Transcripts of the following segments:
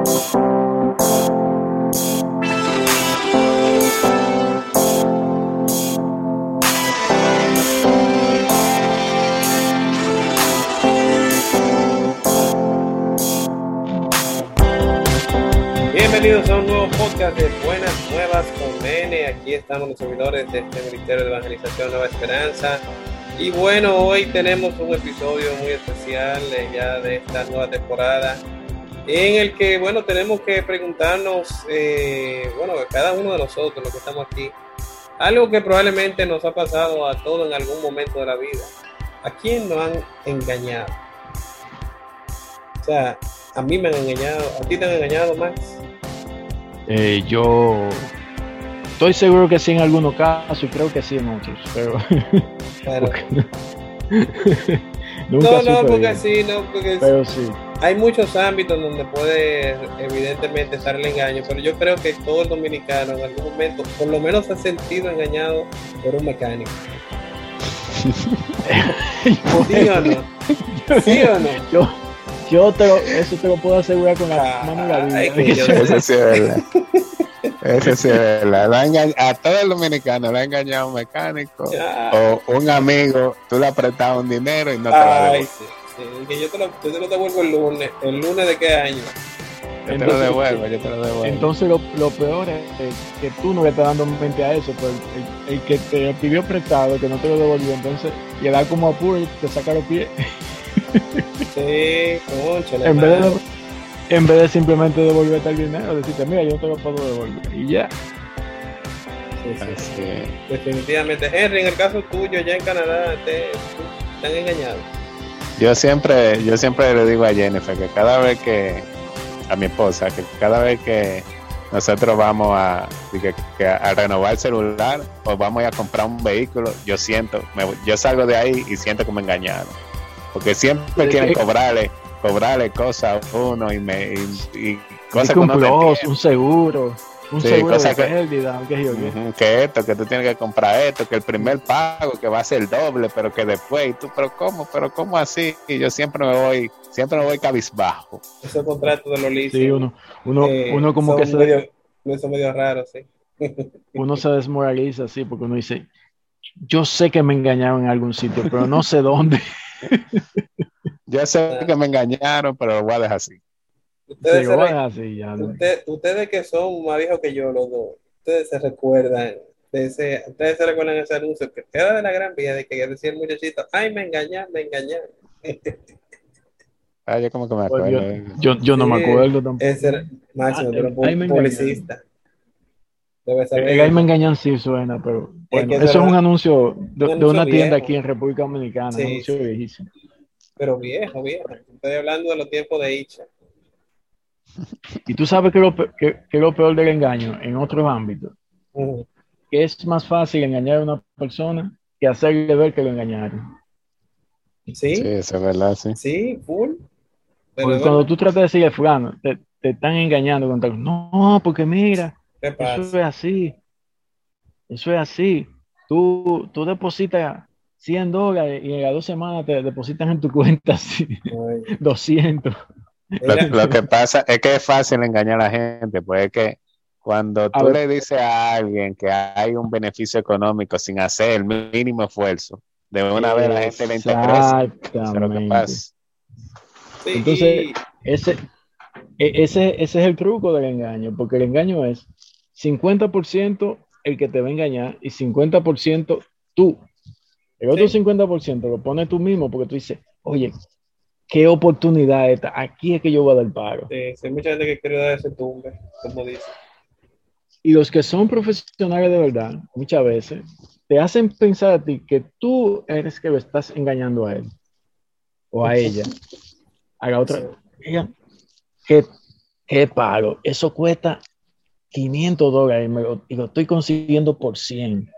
Bienvenidos a un nuevo podcast de Buenas Nuevas con N. Aquí estamos los servidores de este Ministerio de Evangelización Nueva Esperanza. Y bueno, hoy tenemos un episodio muy especial eh, ya de esta nueva temporada en el que, bueno, tenemos que preguntarnos, eh, bueno, cada uno de nosotros, los que estamos aquí, algo que probablemente nos ha pasado a todos en algún momento de la vida. ¿A quién nos han engañado? O sea, a mí me han engañado, a ti te han engañado, Max. Eh, yo estoy seguro que sí en algunos casos y creo que sí en otros, pero Claro. nunca No, no, porque bien. sí, no, porque Pero sí, hay muchos ámbitos donde puede evidentemente estar el engaño, pero yo creo que todo el dominicano en algún momento, por lo menos se ha sentido engañado por un mecánico. ¿Sí o no? ¿Sí o no? yo, yo te lo, eso te lo puedo asegurar con la Ah, mano en la vida. ay, que yo- Eso sí es verdad. Eso sí es verdad. Ha a todo el dominicano le ha engañado un mecánico o un amigo. Tú le has prestado un dinero y no te lo Ay, devuelve. sí, sí, que yo te lo, yo te lo devuelvo el lunes. ¿El lunes de qué año? Yo te lo Entonces- devuelvo, yo te lo devuelvo. Entonces lo, lo peor es que, que tú no le estás dando mente a eso, pues el, el que te pidió prestado, que no te lo devolvió, entonces le da como apuro y te saca los pies, Sí, en vez, de, en vez de simplemente devolverte el dinero, decirte, mira, yo no te lo puedo devolver, y ya. Así. Definitivamente. Henry, en el caso tuyo, ya en Canadá, te, te han engañado. Yo siempre, yo siempre le digo a Jennifer que cada vez que, a mi esposa, que cada vez que nosotros vamos a, que- que a renovar el celular o vamos a comprar un vehículo, yo siento, me- yo salgo de ahí y siento que me engañaron. Porque siempre ¿De quieren cobrarle, cobrarle cosas a uno y me y, y cosas que que un uno no un seguro, un Sí, seguro de que- pérdida, yo qué. Que esto, que tú tienes que comprar esto, que el primer pago que va a ser doble, pero que después, y tú, pero cómo, pero cómo así, y yo siempre me voy, siempre me voy cabizbajo. Esos contratos de los leasing. Sí, uno, uno, eh, uno como que son se, medio, son medio raros, sí. uno se desmoraliza así porque uno dice, yo sé que me engañaron en algún sitio, pero no sé dónde. Yo sé que me engañaron, pero lo voy a dejar así. Ustedes, Digo, se re- "Bueno, así ya, ¿no?". usted- ustedes que son más viejos que yo, los dos, ustedes se recuerdan de ese, ustedes se recuerdan ese anuncio que era de la gran vía de que decía el muchachito, ay, me engañaron, me engañaron. Ah, yo como que me Pues acuerdo. yo, yo, yo no me acuerdo tampoco. Ese era máximo, Ah, un ay, me publicista. Debe saber. El Ay me engañan sí suena, pero bueno, que eso es un anuncio de, anuncio una tienda aquí en República Dominicana, Sí, un anuncio sí. viejísimo. Pero viejo, viejo. Estoy hablando de los tiempos de Icha. Y tú sabes que lo, pe- que, que lo peor del engaño en otros ámbitos, que es más fácil engañar a una persona que hacerle ver que lo engañaron. Sí, Sí, eso es verdad, sí. sí, full. Pero Porque cuando tú tratas de decirle fulano, te, te están engañando con tal, no, porque mira, ¿Qué Eso es así. Eso es así. Tú, tú depositas 100 dólares y en las dos semanas te depositan en tu cuenta así, Ay, 200. Lo, que pasa es que es fácil engañar a la gente, pues es que cuando tú le dices a alguien que hay un beneficio económico sin hacer el mínimo esfuerzo, de una vez la gente le interesa. Eso es lo que Exactamente. pasa. sí, entonces- Ese, e- ese, ese es el truco del engaño, porque el engaño es 50% el que te va a engañar y 50% tú. El otro Sí. 50% lo pones tú mismo porque tú dices, oye, qué oportunidad esta, aquí es que yo voy a dar paro. sí, hay mucha gente que quiere dar ese tumbe, como dice. Y los que son profesionales de verdad, muchas veces, te hacen pensar a ti que tú eres que lo estás engañando a él o a ella, a la otra. Ella, ¿qué, qué pago? Eso cuesta 500 dólares y, lo, y lo estoy consiguiendo por 100.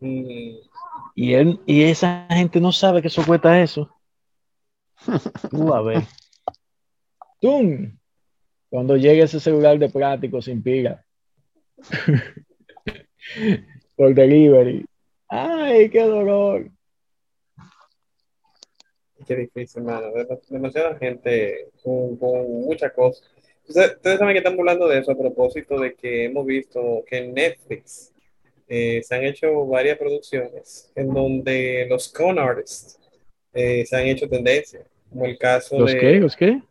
Mm, Y, él, y esa gente no sabe que eso cuesta eso. Tú a ver. ¡Tum! Cuando llegue ese celular de plástico sin pila. Por delivery. ¡Ay, qué dolor! qué difícil, mano. Dem- Demasiada gente con, con muchas cosas. Ustedes, ustedes saben que estamos hablando de eso a propósito de que hemos visto que en Netflix eh, se han hecho varias producciones en donde los con artists eh, se han hecho tendencia, como el caso ¿Los de qué? ¿Los qué?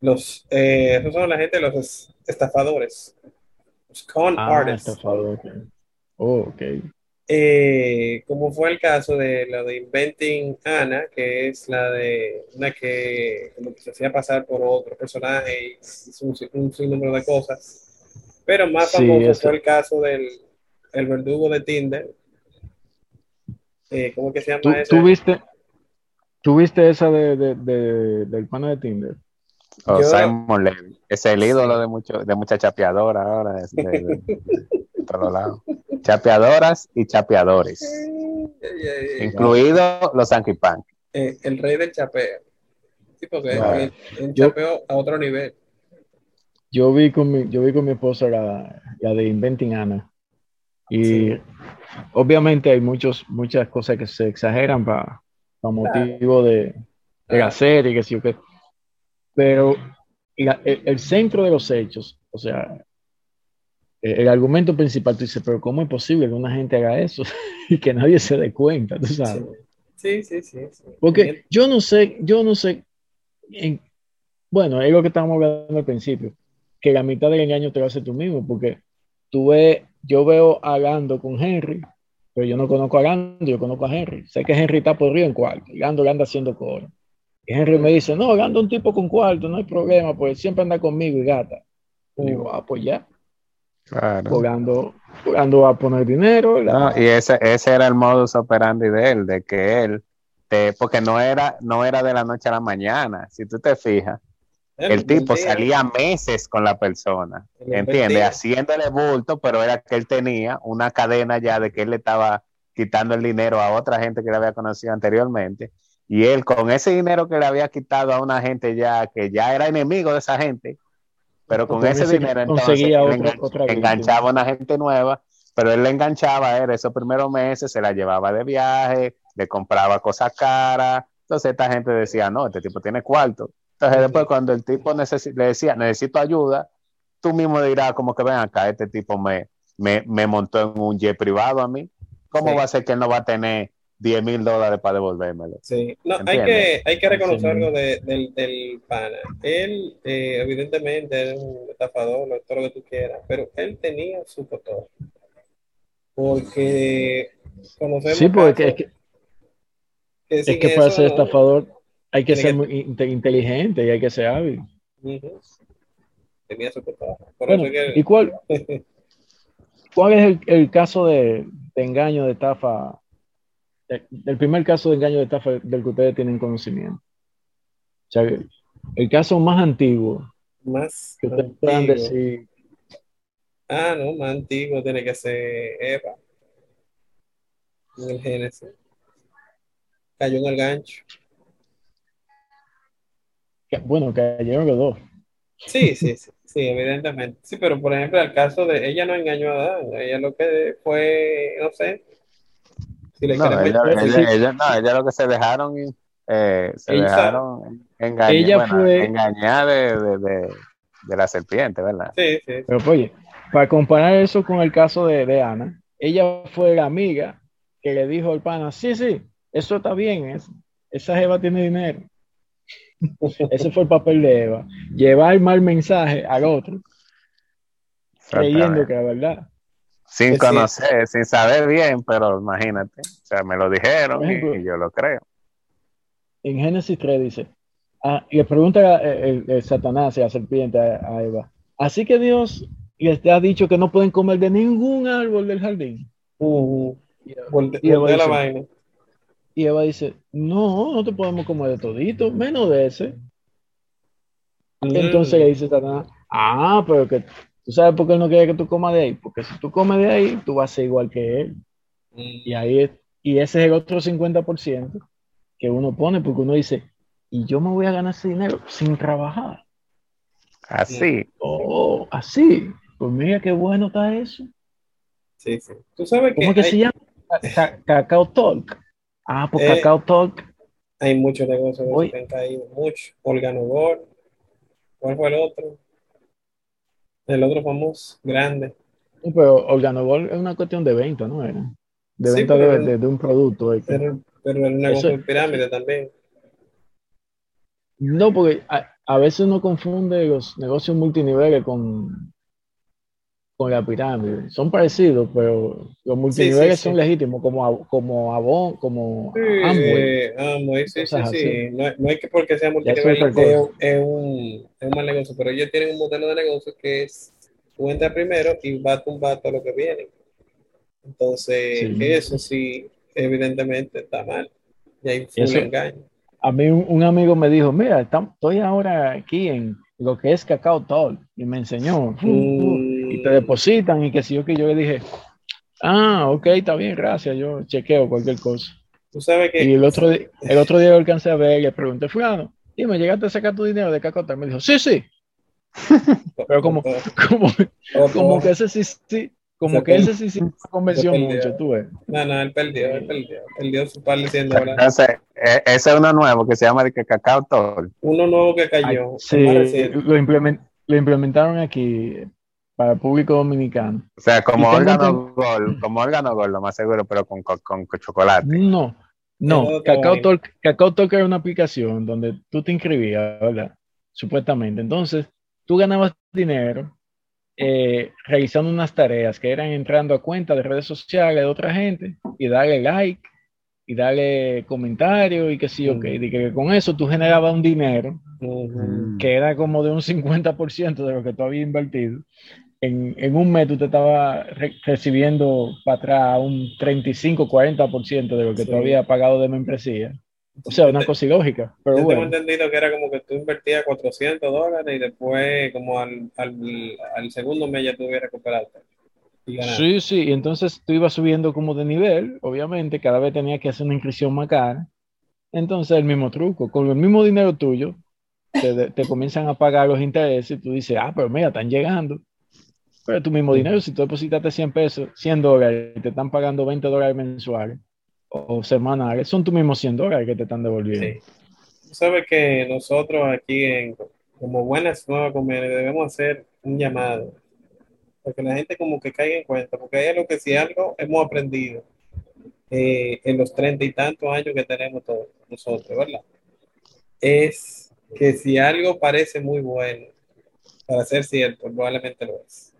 los, eh, esos son la gente, los es- estafadores, los con Ah, artists. estafador. Oh, ok. Eh, como fue el caso de la de Inventing Anna, que es la de una que como que se hacía pasar por otro personaje y hizo un, un sinnúmero de cosas. Pero más Sí, famoso eso. fue el caso del el verdugo de Tinder. Eh, ¿cómo que se llama ¿Tú, ese? tú viste, tú viste esa de, de- de- del pana de Tinder? O Yo- Simon Levy. Es el ídolo de, mucho, de muchas chapeadoras ahora. de, todos lados. Chapeadoras y chapeadores. Incluidos los Anki Punk. Eh, el rey del chapeo. Sí, porque es un Yo- chapeo a otro nivel. Yo vi con mi, yo vi con mi esposa la, la de Inventing Anna. Y Sí. obviamente hay muchos, muchas cosas que se exageran para motivo de, de la serie, que sí o qué. Pero la- el, el centro de los hechos, o sea, el, el argumento principal, tú dices, pero ¿cómo es posible que una gente haga eso y que nadie se dé cuenta? ¿Tú sabes? Sí, sí, sí. sí. Porque yo no sé, yo no sé, en- bueno, es lo que estábamos hablando al principio, que la mitad del engaño te lo haces tú mismo, porque tú ves, yo veo a Gando con Henry, pero yo no conozco a Gando, yo conozco a Henry. Sé que Henry está podrido en cuarto, y Gando le anda haciendo coro. Y Henry me dice, no, Gando un tipo con cuarto, no hay problema, pues siempre anda conmigo y gata. Y digo, ah, pues ya, Claro. pues Gando, Gando va a poner dinero. la- No, y ese, ese era el modus operandi de él, de que él, te, porque no era, no era de la noche a la mañana. Si tú te fijas, el tipo salía meses con la persona, ¿entiendes? Haciéndole bulto, pero era que él tenía una cadena ya de que él le estaba quitando el dinero a otra gente que le había conocido anteriormente. Y él con ese dinero que le había quitado a una gente ya que ya era enemigo de esa gente, pero con Entonces, ese dinero entonces otra- otra enganchaba a una gente nueva, pero él le enganchaba, era esos primeros meses, se la llevaba de viaje, le compraba cosas caras. Entonces esta gente decía, no, este tipo tiene cuarto. Entonces después cuando el tipo necesi- le decía, necesito ayuda, tú mismo dirás como que ven acá, este tipo me, me, me montó en un jet privado a mí. ¿Cómo Sí. va a ser que él no va a tener 10 mil dólares para devolvérmelo? Sí, no, hay que, hay que reconocer algo de- del, del pana. Él, eh, evidentemente, era un estafador, lo- todo lo que tú quieras, pero él tenía su cotorro. Porque conocemos Sí, porque es que, que es que para ser no- estafador hay que ser muy inte- inteligente y hay que ser hábil. Tenía su Bueno, que- ¿y cuál, cuál es el, el caso de, de engaño, de estafa, del primer caso de engaño de estafa del que ustedes tienen conocimiento? O sea, el, el caso más antiguo más que ustedes puedan antiguo. decir, Ah, no, más antiguo tiene que ser Eva. En el Génesis. Cayó en el gancho. Bueno, cayeron los dos. Sí, sí, sí, sí, evidentemente. Sí, pero por ejemplo, el caso de ella no engañó a Adán, ella lo que fue, no sé, si le No, ella, ella- ella- no, ella lo que se dejaron, eh, se Ella- dejaron engañar, Ella bueno, fue- engañar de, de, de- de la serpiente, ¿verdad? Sí, sí, sí. Pero oye, para comparar eso con el caso de, de Ana, ella fue la amiga que le dijo al pana, sí, sí, eso está bien, es- esa Eva tiene dinero. Ese fue el papel de Eva. Llevar mal mensaje al otro, creyendo que era verdad. Sin conocer, sin saber bien, pero imagínate, o sea, me lo dijeron ejemplo, y, y yo lo creo. En Génesis 3 dice, ah, y le pregunta el, el Satanás y la serpiente a, a Eva, así que Dios les ha dicho que no pueden comer de ningún árbol del jardín. Ujú. Y y Eva la vaina. Y Eva dice, no, no te podemos comer de todito, menos de ese. Entonces le dice Satanás, ah, pero que tú sabes por qué él no quiere que tú comas de ahí, porque si tú comes de ahí, tú vas a ser igual que él. Mm. Y ahí es, y ese es el otro 50% que uno pone, porque uno dice, y yo me voy a ganar ese dinero sin trabajar. Así, Oh, así. Pues mira qué bueno está eso. Sí, sí. Tú sabes que ¿Cómo es que hay, se llama? Ca- Cacao Talk. Ah, pues Eh, Cacao Talk. hay muchos negocios de esos Oye. que han caído, mucho. Organogor. ¿Cuál fue el otro? El otro famoso, grande. Pero Organogol es una cuestión de venta, ¿no? Era? De Sí, venta de, de- de un producto. X. Pero, pero el negocio Eso- de pirámide también. No, porque a, a veces uno confunde los negocios multiniveles con, con la pirámide. Son parecidos, pero los multiniveles sí. son legítimos, como, como Avon, como Sí, Amway. Amway, sí, sí, sí. No, no es que porque sea multinivel es es, un, es un mal negocio, pero ellos tienen un modelo de negocio que es tú entras primero y va a tumbar todo lo que viene. Entonces, Sí. eso sí, evidentemente está mal. Y hay Eso- engaño. A mí un, un amigo me dijo, mira, tam- estoy ahora aquí en lo que es Cacao Talk, y me enseñó, Mm. Y te depositan, y que si yo que yo le dije, ah, ok, está bien, gracias, yo chequeo cualquier cosa. Tú sabes que Y el otro, el otro día lo alcancé a ver y le pregunté, fulano, dime, ¿llegaste a sacar tu dinero de Cacao Talk? Me dijo, sí, sí, pero como, como, como que ese sí, sí, como Se que perdió. ese sí, sí convenció Se mucho, tú ves. No, no, él perdió, él perdió. Perdió su par de 100 dólares. Entonces, e- ese es uno nuevo que se llama que Cacao Tol. Uno nuevo que Ay, cayó. sí, más reciente. lo, implement- lo implementaron aquí para el público dominicano. O sea, como órgano gol, como órgano gol, lo más seguro, pero con, con, con chocolate. No, no, Cacao. Talk, Cacao Talk era una aplicación donde tú te inscribías, ¿verdad? Supuestamente. Entonces, tú ganabas dinero eh, realizando unas tareas que eran entrando a cuentas de redes sociales de otra gente y darle like y darle comentario y que sí, ok. Mm. Y que con eso tú generabas un dinero que era como de un 50% de lo que tú habías invertido. En, en un mes tú te estabas re- recibiendo para atrás un 35-40% de lo que tú Sí. habías pagado de membresía. O sea, una cosa ilógica, pero Yo tengo bueno. entendido que era como que tú invertías 400 dólares y después, como al, al, al segundo mes, ya tuvieras recuperado. Y. Sí, sí, y entonces tú ibas subiendo como de nivel, obviamente, cada vez tenías que hacer una inscripción más cara. Entonces, el mismo truco, con el mismo dinero tuyo, te, te comienzan a pagar los intereses y tú dices, ah, pero mira, están llegando. Pero tu mismo dinero, si tú depositaste 100 pesos, 100 dólares y te están pagando 20 dólares mensuales o semanales, son tus mismos 100 dólares que te están devolviendo. Sí. Sabes que nosotros aquí, en, como buenas nuevas comunidades, debemos hacer un llamado. Para que la gente como que caiga en cuenta, porque hay algo que si algo hemos aprendido eh, en los treinta y tantos años que tenemos todos nosotros, ¿verdad? Es que si algo parece muy bueno para ser cierto, probablemente lo es.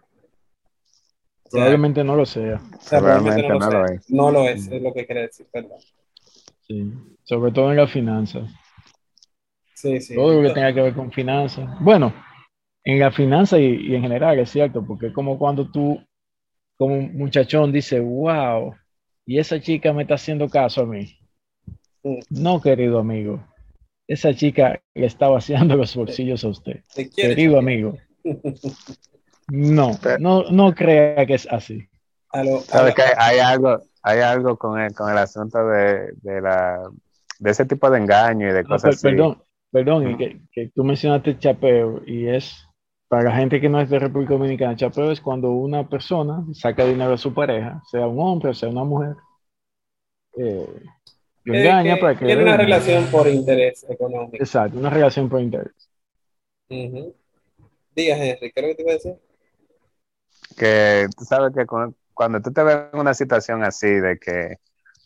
O sea, Probablemente no lo sea. o sea, probablemente Realmente no, no lo es. No lo es, es lo que quiere decir, ¿verdad? Sí. Sobre todo en las finanzas. Sí, sí. todo lo que tenga que ver con finanzas. Bueno, en la finanza y, y en general es cierto, porque es como cuando tú, como un muchachón, dice, wow, y esa chica me está haciendo caso a mí. Mm. No, querido amigo, esa chica le está vaciando los bolsillos a usted. Te Querido amigo, no, no, no crea que es así. ¿Sabes que hay algo, hay algo con el, con el asunto de, de la de ese tipo de engaño y de No, cosas per- así? perdón, perdón, y Ujú. que, que tú mencionaste chapeo y es para la gente que no es de República Dominicana, chapeo es cuando una persona saca dinero a su pareja, sea un hombre o sea una mujer, eh, lo engaña que para que tiene una den. relación por interés económico. Exacto, una relación por interés. Diga, Henry, ¿qué es lo que te iba a decir? que tú sabes que cu- cuando tú te ves en una situación así de que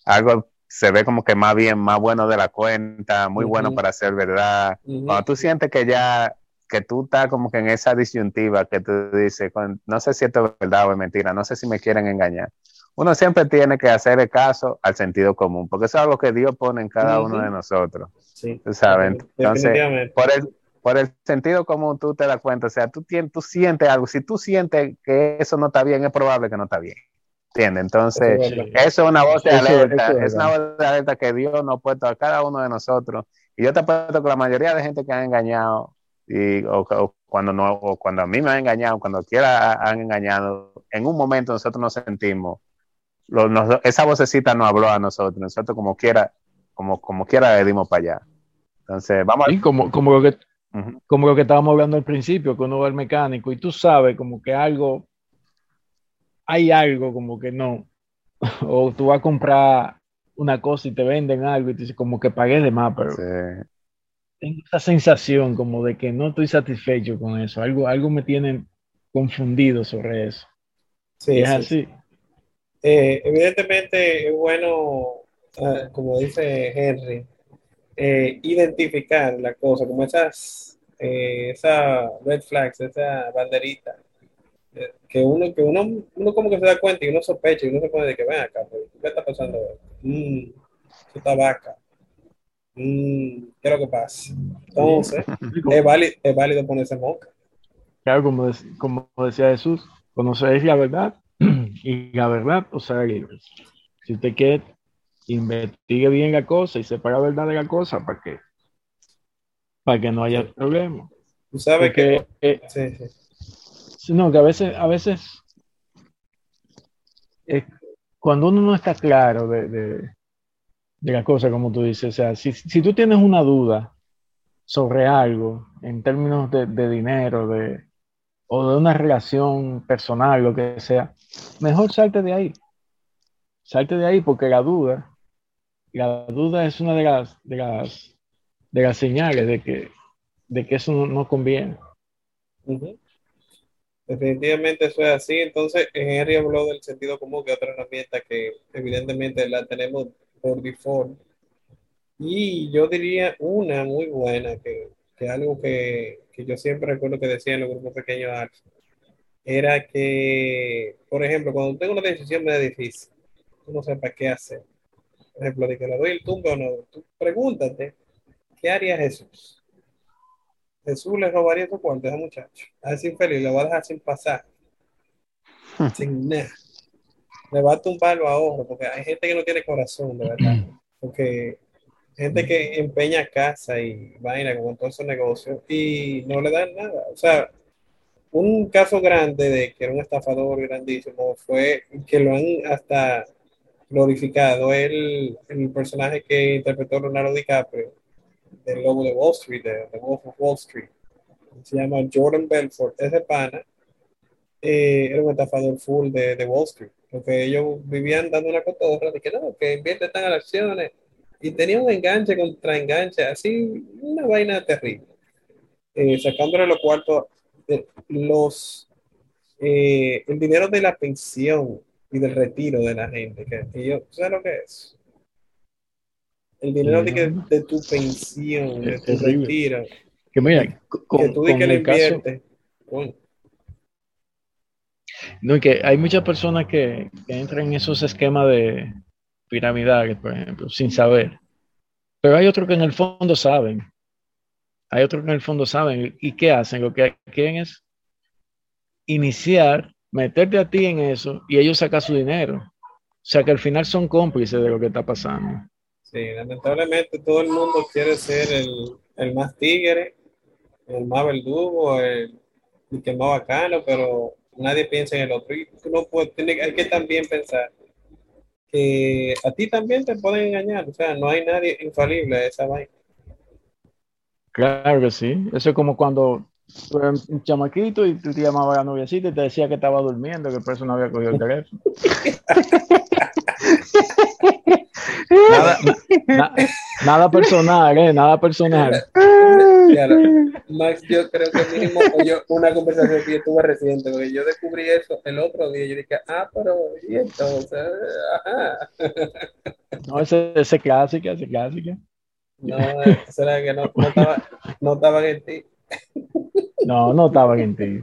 algo se ve como que más bien, más bueno de la cuenta, muy bueno para ser verdad, cuando tú sientes que ya, que tú estás como que en esa disyuntiva que tú dices, con- no sé si esto es verdad o es mentira, no sé si me quieren engañar. Uno siempre tiene que hacer el caso al sentido común, porque eso es algo que Dios pone en cada uno de nosotros, Sí, tú sabes. Entonces, por el, por el sentido común tú te das cuenta, o sea, tú, tú sientes algo, si tú sientes que eso no está bien, es probable que no está bien. ¿Entiendes? Entonces, Eso es verdad. eso es una voz de alerta, es es una voz de alerta que Dios nos ha puesto a cada uno de nosotros. Y yo te apuesto que la mayoría de gente que han engañado, y, o, o cuando no, o cuando a mí me han engañado, cuando quiera ha- han engañado, en un momento nosotros nos sentimos, lo- nos- esa vocecita nos habló a nosotros, nosotros como quiera, como, como quiera le dimos para allá. Entonces, vamos a... Y como, como lo que como lo que estábamos hablando al principio, que uno va al mecánico y tú sabes como que algo, hay algo como que no, o tú vas a comprar una cosa y te venden algo y tú dices como que pagué de más, pero Sí. Tengo esa sensación como de que no estoy satisfecho con eso, algo, algo me tiene confundidos sobre eso. Sí, es sí, así. Eh, evidentemente es bueno, como dice Henry, eh, identificar la cosa, como esas, eh, esa red flags, esa banderita, que uno, que uno, uno como que se da cuenta y uno sospecha y uno se pone de que ven acá, pues, ¿qué está pasando? Mm, eso está vaca. Mm, ¿qué es lo que pasa? Entonces, es válido, es válido ponerse moca. Claro, como, dec- como decía Jesús, conoceréis la verdad y la verdad os hará libres. Si usted quiere, investigue bien la cosa y sepa la verdad de la cosa para que, para que no haya problema. Tú sabes Porque, eh, que... Sí, sí. Sí, No, que a veces, a veces eh, cuando uno no está claro de, de, de la cosa, como tú dices, o sea, si, si tú tienes una duda sobre algo en términos de, de dinero, de, o de una relación personal, lo que sea, mejor salte de ahí. Salte de ahí porque la duda, la duda es una de las, de las, de las señales de que, de que eso no, conviene. Definitivamente eso es así. Entonces, Henry habló del sentido común, que otra herramienta que evidentemente la tenemos por default. Y yo diría una muy buena, que, que algo que, que yo siempre recuerdo que decía en los grupos pequeños Alfa, era que, por ejemplo, cuando tengo una decisión medio difícil, tú no sepas qué hacer. Por ejemplo, de que le doy el tumbe o no, tú pregúntate, ¿qué haría Jesús? Jesús le robaría su cuarto a ese muchacho. A ese infeliz le va a dejar sin pasar. sin nada. Le va a tumbar los ahorros, porque hay gente que no tiene corazón, de verdad. Porque gente que empeña casa y vaina con todos esos negocios y no le dan nada. O sea, un caso grande de que era un estafador grandísimo fue que lo han hasta glorificado el, el personaje que interpretó Leonardo DiCaprio del Lobo de Wall Street, de, de Wolf of Wall Street. Se llama Jordan Belfort. Ese pana eh, era un estafador full de, de Wall Street, porque ellos vivían dando una cotorra de que no, que invierte tan en acciones y tenía un enganche contra enganche, así una vaina terrible. Eh, sacándole los cuartos, de los, eh, el dinero de la pensión y del retiro de la gente, que, yo, ¿sabes lo que es? El dinero de, que, de tu pensión, de tu terrible. retiro, Que mira, que tú con que le el caso, inviertes. No, que hay muchas personas que, entran en esos esquemas de piramidales, por ejemplo, sin saber. Pero hay otros que en el fondo saben. Hay otros que en el fondo saben. ¿Y qué hacen? Lo que quieren es iniciar, meterte a ti en eso y ellos sacan su dinero. O sea que al final son cómplices de lo que está pasando. Sí, lamentablemente todo el mundo quiere ser el, el más tigre, el más verdugo, el, el que más bacano, pero nadie piensa en el otro. Y tú no puedes, tiene, hay que también pensar que a ti también te pueden engañar, o sea, no hay nadie infalible a esa vaina. Claro que sí. Eso es como cuando tú eras un chamaquito y tú te llamabas a la noviecita y te decía que estaba durmiendo, que por eso no había cogido el teléfono. nada, na- na- nada personal, ¿eh? Nada personal. Claro, Max, yo creo que mínimo yo, una conversación que yo tuve reciente, porque yo descubrí eso el otro día, yo dije, ah, pero, y entonces, ajá. No, ese, ese clásica, ese clásica. No, será que no, no, estaba, no estaban en ti. No, no estaban en ti.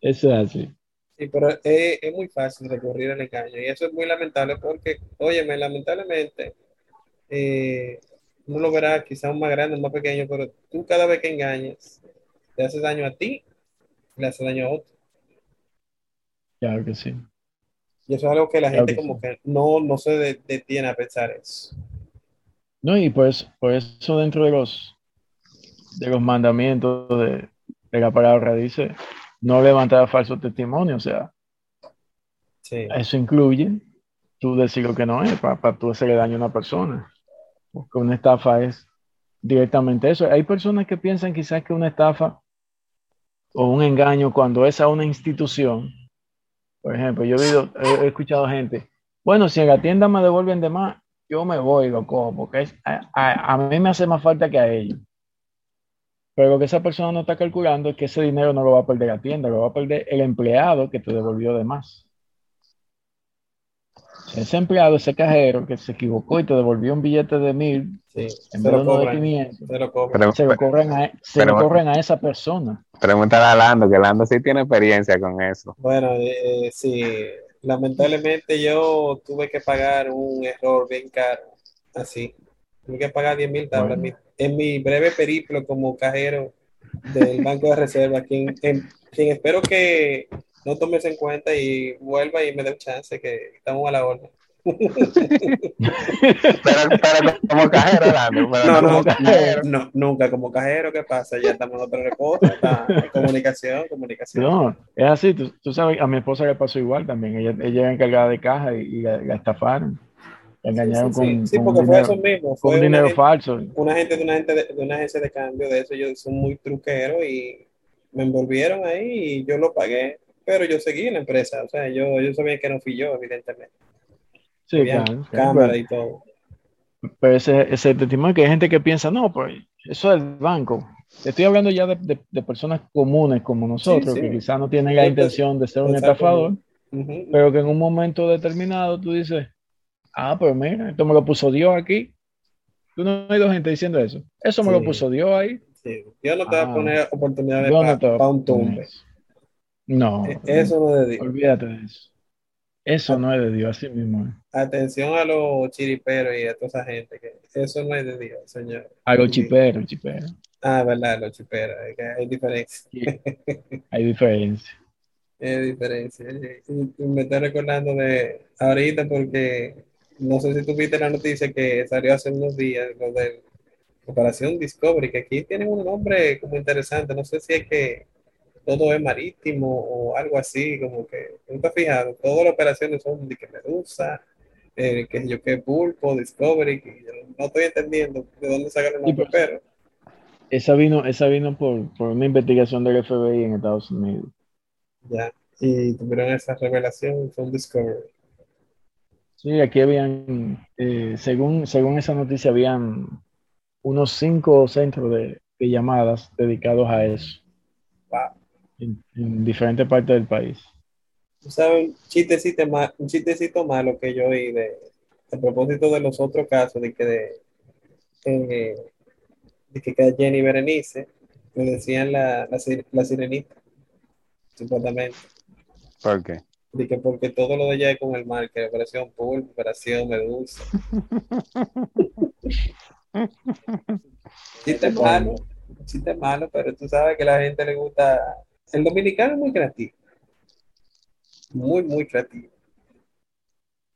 Eso es así. Sí, pero es, es muy fácil recurrir al engaño y eso es muy lamentable porque, óyeme, lamentablemente, eh, uno lo verá quizás más grande, más pequeño, pero tú cada vez que engañas, te haces daño a ti le haces daño a otro. Claro que sí. Y eso es algo que la Claro gente que como sí. que no, no se de- detiene a pensar eso. No, y por eso, por eso dentro de los de los mandamientos de, de la palabra dice no levantar falso testimonio, o sea, Sí, eso incluye tú decir lo que no es para, tú hacerle daño a una persona. Porque una estafa es directamente eso. Hay personas que piensan quizás que una estafa o un engaño cuando es a una institución. Por ejemplo, yo he, he- escuchado gente, bueno, si en la tienda me devuelven de más, yo me voy y lo cojo, porque es- a, a- a mí me hace más falta que a ellos. Pero lo que esa persona no está calculando es que ese dinero no lo va a perder la tienda, lo va a perder el empleado que te devolvió de más. Ese empleado, ese cajero que se equivocó y te devolvió un billete de mil Sí, en vez de lo uno de cobran. 500, Se lo cobran. Pero- se lo cobran a, se pero- lo cobran a esa persona. Pregúntale a Lando, que Lando sí tiene experiencia con eso. Bueno, eh, sí, lamentablemente yo tuve que pagar un error bien caro, así. Tuve que pagar 10 mil tablas Bueno. en mi breve periplo como cajero del Banco de Reserva, quien, en- quien espero que no tomes en cuenta y vuelva y me dé un chance, que estamos a la orden. Pero, pero como cajero, Lando. pero No, como no, cajero. no, no, nunca como cajero, ¿qué pasa? Ya estamos en otra cosa, está- comunicación, comunicación. No, es así, tú, tú sabes, a mi esposa le pasó igual también. Ella, ella era encargada de caja y, y la, la estafaron. La engañaron Sí, sí, con, sí, con porque un fue dinero, eso mismo, con fue un una dinero gente- falso. una gente de una gente de, de una agencia de cambio de eso ellos son muy truqueros y me envolvieron ahí y yo lo pagué pero yo seguí en la empresa o sea yo yo sabía que no fui yo evidentemente Sí, Había claro, cámara y todo Pero ese, ese testimonio que hay gente que piensa, no, pues eso es el banco. Estoy hablando ya de, de- de personas comunes como nosotros, sí. que quizás no tienen la intención de ser un estafador, pero que en un momento determinado tú dices, ah, pero mira, esto me lo puso Dios aquí. Tú no has oído gente diciendo eso. Eso me Sí. lo puso Dios ahí. Sí. yo no te Ah. a poner oportunidades para no te voy a un tumbe. No, Eh, eso no es de Dios olvídate de eso. Eso no es de Dios, así mismo. atención a los chiriperos y a toda esa gente que eso no es de Dios señor A los chiperos, chiperos. ah verdad los chiperos hay diferencia Hay diferencia. Es diferencia. Y- me estoy recordando de ahorita porque no sé si tú viste la noticia que salió hace unos días, lo de Operación Discovery, que aquí tienen un nombre como interesante. No sé si es que todo es marítimo o algo así, como que nunca he fijado. Todas las operaciones son de que Medusa, eh, que yo que Pulpo, Discovery, que yo no estoy entendiendo de dónde sacaron el Sí, nombre, pero- Esa vino, esa vino por, por una investigación del FBI en Estados Unidos. ya. Y tuvieron esa revelación, fue un Discovery. Sí, aquí habían, eh, según, según esa noticia, habían unos cinco centros de, de llamadas dedicados a eso Wow. En, en diferentes partes del país. Un chistecito, un chistecito malo que yo oí de, a propósito de los otros casos, de que de, eh, de que Jenny Berenice le decían la, la, la sirenita, supuestamente. ¿Por qué? De que porque todo lo de ella es con el mar, que operación pulpo, operación medusa. Chiste malo, chiste malo, pero tú sabes que a la gente le gusta. El dominicano es muy creativo. Muy, muy creativo.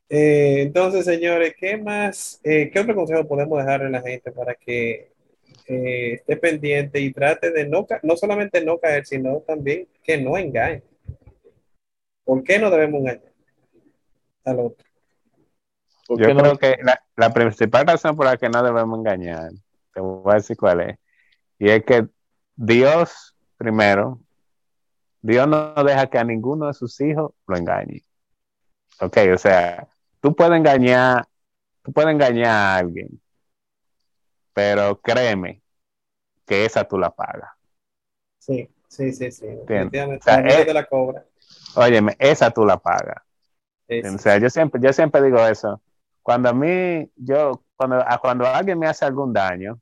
Eh, entonces, señores, ¿qué más? eh, ¿qué otro consejo podemos dejarle a la gente para que eh, esté pendiente y trate de no, no solamente no caer, sino también que no engañe? ¿Por qué no debemos engañar al otro? ¿Por Yo no? creo que la, la principal razón por la que no debemos engañar, te voy a decir cuál es, y es que Dios, primero, Dios no deja que a ninguno de sus hijos lo engañe. Ok, o sea, tú puedes engañar, tú puedes engañar a alguien, pero créeme que esa tú la pagas. Sí, sí, sí, sí. Definitivamente. O sea, eh, te la cobra. Óyeme, esa tú la pagas. Sí, sí. O sea, yo siempre, yo siempre digo eso. Cuando a mí, yo, cuando, a- cuando alguien me hace algún daño,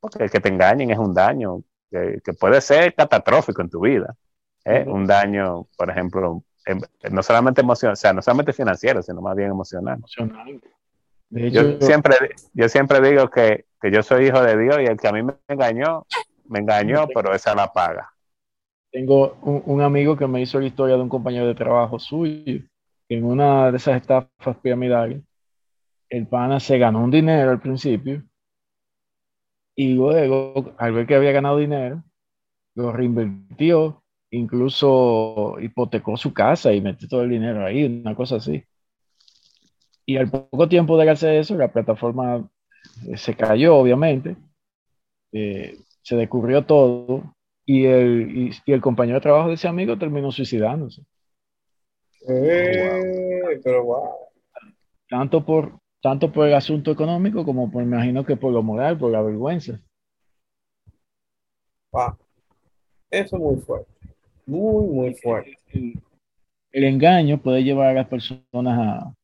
porque el que te engañen es un daño que, que puede ser catastrófico en tu vida. ¿Eh? Un daño, por ejemplo, em- no solamente emocional, o sea, no solamente financiero, sino más bien emocional. emocional. De hecho, Yo siempre, yo siempre digo que, que yo soy hijo de Dios y el que a mí me engañó, me engañó, pero esa la paga. tengo un, un amigo que me hizo la historia de un compañero de trabajo suyo, que en una de esas estafas piramidales, el pana se ganó un dinero al principio y luego, al ver que había ganado dinero, lo reinvirtió, incluso hipotecó su casa y metió todo el dinero ahí, una cosa así. Y al poco tiempo de hacer eso, la plataforma eh, se cayó, obviamente, eh, se descubrió todo y el, y, y el compañero de trabajo de ese amigo terminó suicidándose, Eh, pero wow. tanto por, tanto por el asunto económico como por, me imagino que por lo moral, por la vergüenza. Wow. Eso es muy fuerte. Muy, muy fuerte. El, engaño puede llevar a las personas a,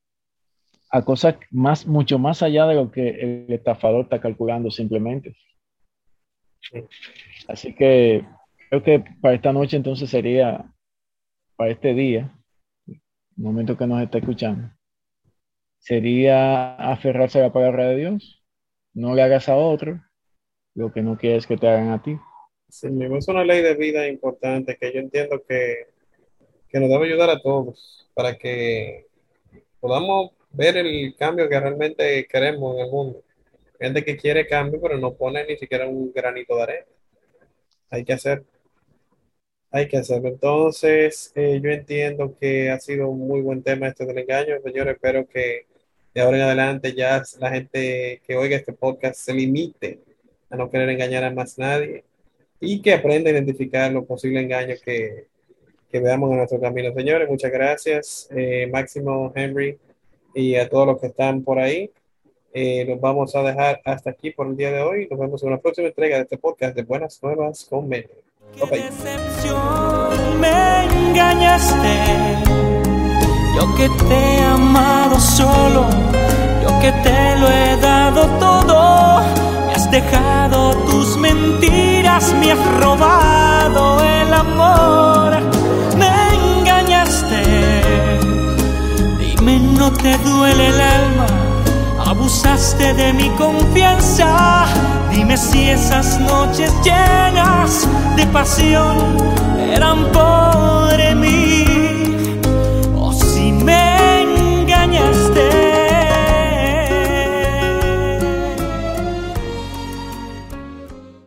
a cosas más, mucho más allá de lo que el estafador está calculando simplemente. Así que creo que para esta noche entonces sería, para este día, el momento que nos está escuchando, sería aferrarse a la palabra de Dios, no le hagas a otro lo que no quieres que te hagan a ti. Sí, es una ley de vida importante que yo entiendo que, que nos debe ayudar a todos para que podamos ver el cambio que realmente queremos en el mundo. Gente que quiere cambio, pero no pone ni siquiera un granito de arena. Hay que hacer. Hay que hacerlo. Entonces, eh, yo entiendo que ha sido un muy buen tema este del engaño, señores. Espero que de ahora en adelante ya la gente que oiga este podcast se limite a no querer engañar a más nadie y que aprenda a identificar los posibles engaños que, que veamos en nuestro camino. Señores, muchas gracias. Eh, Máximo, Henry y a todos los que están por ahí. Eh, nos vamos a dejar hasta aquí por el día de hoy. Nos vemos en una próxima entrega de este podcast de Buenas Nuevas con Mene. decepción me engañaste. Yo que te he amado solo, yo que te lo he dado todo. Me has dejado tus mentiras, me has robado el amor. Me engañaste no te duele el alma, abusaste de mi confianza. Dime si esas noches llenas de pasión eran por